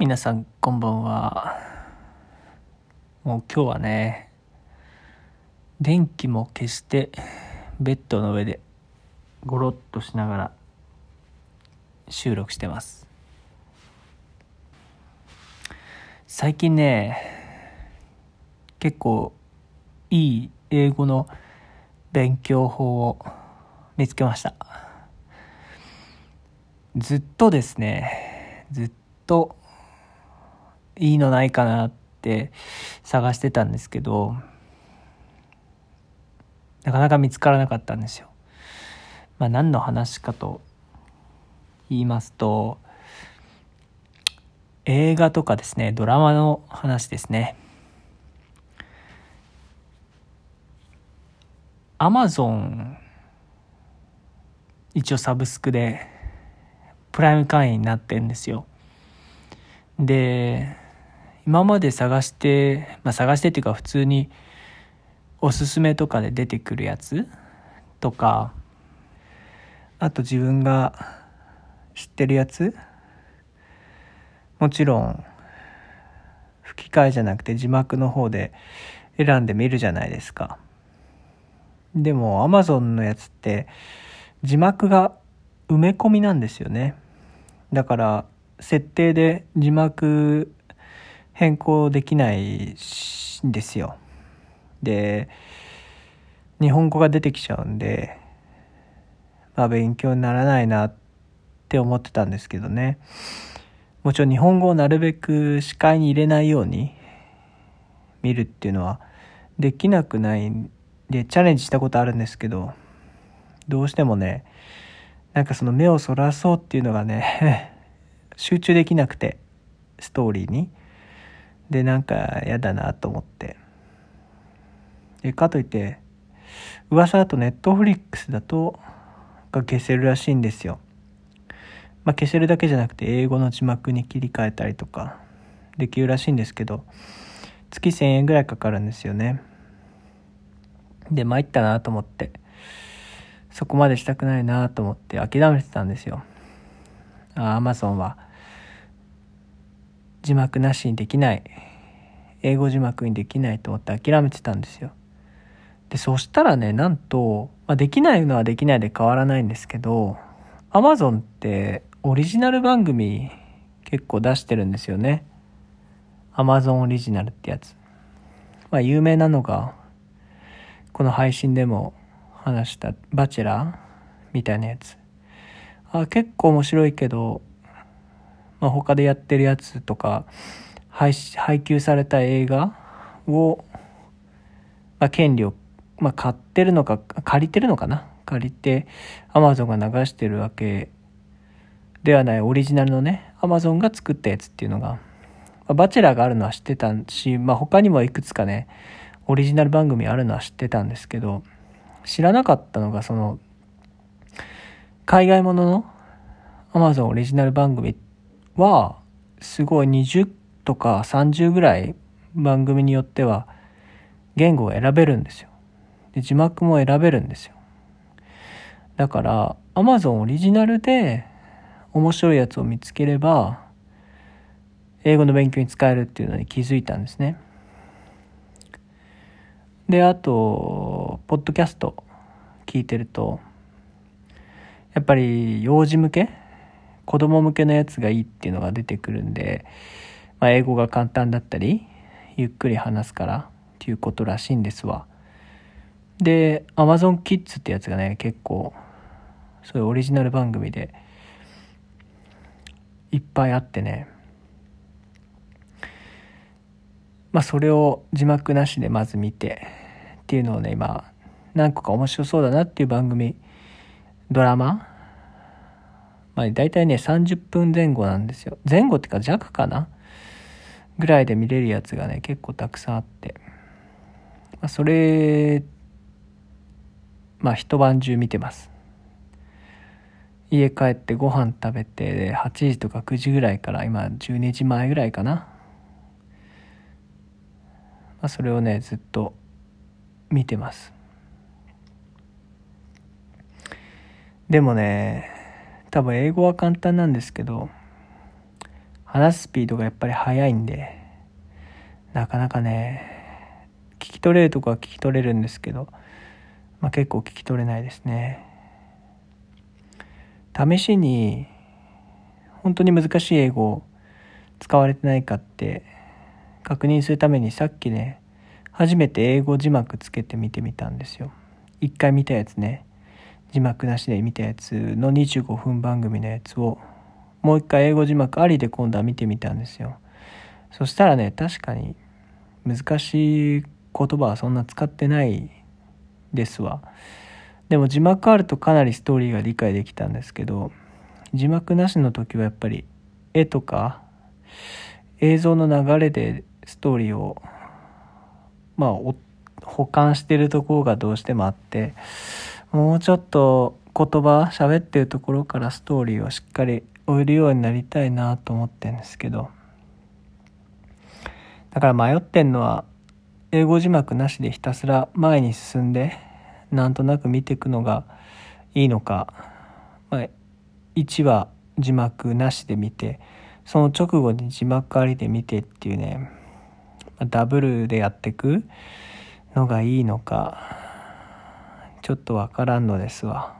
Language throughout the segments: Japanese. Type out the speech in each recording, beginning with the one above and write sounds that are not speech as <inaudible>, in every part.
皆さんこんばんは。もう今日はね電気も消してベッドの上でゴロッとしながら収録してます。最近ね結構いい英語の勉強法を見つけました。ずっとですねずっといいのないかなって探してたんですけどなかなか見つからなかったんですよ。まあ、何の話かと言いますと映画とかですねドラマの話ですね。アマゾン一応サブスクでプライム会員になってんですよ。で今まで探して、まあ、探してっていうか普通におすすめとかで出てくるやつとかあと自分が知ってるやつ。もちろん吹き替えじゃなくて字幕の方で選んでみるじゃないですか。でも Amazon のやつって字幕が埋め込みなんですよね。だから設定で字幕変更できないんですよ。で日本語が出てきちゃうんでまあ勉強にならないなって思ってたんですけどねもちろん日本語をなるべく視界に入れないように見るっていうのはできなくないんでチャレンジしたことあるんですけどどうしてもねなんかその目をそらそうっていうのがね <laughs> 集中できなくてストーリーにでなんか嫌だなと思って。でかといって噂だとネットフリックスだとが消せるらしいんですよ。まあ消せるだけじゃなくて英語の字幕に切り替えたりとかできるらしいんですけど月1000円ぐらいかかるんですよね。で参ったなと思ってそこまでしたくないなと思って諦めてたんですよ。あアマゾンは。字幕なしにできない。英語字幕にできないと思って諦めてたんですよ。でそしたらねなんと、まあ、できないのはできないで変わらないんですけど Amazon ってオリジナル番組結構出してるんですよね。Amazon オリジナルってやつ。まあ有名なのがこの配信でも話した「バチェラー」みたいなやつ。あ結構面白いけどまあ、他でやってるやつとか配配給された映画を、まあ、権利を、まあ、買ってるのか借りてるのかな？借りてアマゾンが流してるわけではない。オリジナルのねアマゾンが作ったやつっていうのが、まあ、バチェラーがあるのは知ってたし、まあ、他にもいくつかねオリジナル番組あるのは知ってたんですけど知らなかったのがその海外もののアマゾンオリジナル番組ってはすごい20とか30ぐらい番組によっては言語を選べるんですよ。で字幕も選べるんですよ。だから Amazon オリジナルで面白いやつを見つければ英語の勉強に使えるっていうのに気づいたんですね。であとポッドキャスト聞いてるとやっぱり幼児向け子供向けのやつがいいっていうのが出てくるんで、まあ、英語が簡単だったりゆっくり話すからっていうことらしいんですわ。で Amazon Kids ってやつがね結構そういうオリジナル番組でいっぱいあってね。まあそれを字幕なしでまず見てっていうのをね今何個か面白そうだなっていう番組ドラマまあ、大体ね、30分前後なんですよ。前後っていうか弱かなぐらいで見れるやつがね、結構たくさんあって。まあ、それ、まあ一晩中見てます。家帰ってご飯食べて、8時とか9時ぐらいから今12時前ぐらいかな。まあ、それをね、ずっと見てます。でもね、多分英語は簡単なんですけど話すスピードがやっぱり速いんでなかなかね聞き取れるとこは聞き取れるんですけど、まあ、結構聞き取れないですね。試しに本当に難しい英語使われてないかって確認するためにさっきね初めて英語字幕つけて見てみたんですよ。一回見たやつね。字幕なしで見たやつの25分番組のやつをもう一回英語字幕ありで今度は見てみたんですよ。そしたらね確かに難しい言葉はそんな使ってないですわ。でも字幕あるとかなりストーリーが理解できたんですけど字幕なしの時はやっぱり絵とか映像の流れでストーリーをまあ保管してるところがどうしてもあってもうちょっと言葉喋ってるところからストーリーをしっかり追えるようになりたいなと思ってるんですけど。だから迷ってんのは英語字幕なしでひたすら前に進んでなんとなく見ていくのがいいのか、まあ、1話字幕なしで見てその直後に字幕ありで見てっていうね。ダブルでやっていくのがいいのか。ちょっとわからんのですわ。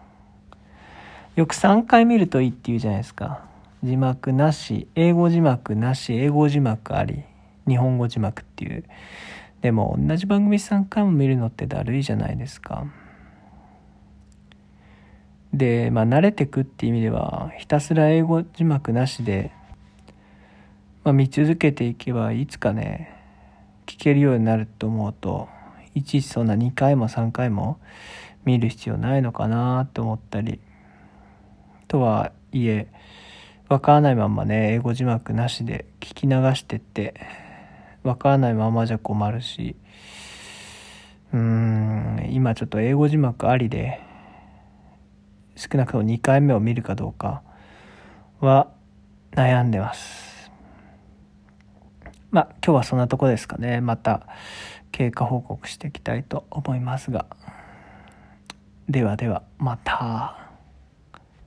よく3回見るといいって言うじゃないですか。字幕なし英語字幕なし英語字幕あり日本語字幕っていう。でも同じ番組3回も見るのってだるいじゃないですか。でまあ慣れてくっていう意味ではひたすら英語字幕なしで、まあ、見続けていけばいつかね聞けるようになると思うといちいちそんな2回も3回も見る必要ないのかなと思ったり。とはいえわからないままね英語字幕なしで聞き流してってわからないままじゃ困るし。うーん今ちょっと英語字幕ありで少なくとも2回目を見るかどうかは悩んでます。まあ今日はそんなとこですかね。また経過報告していきたいと思いますが。ではではまた。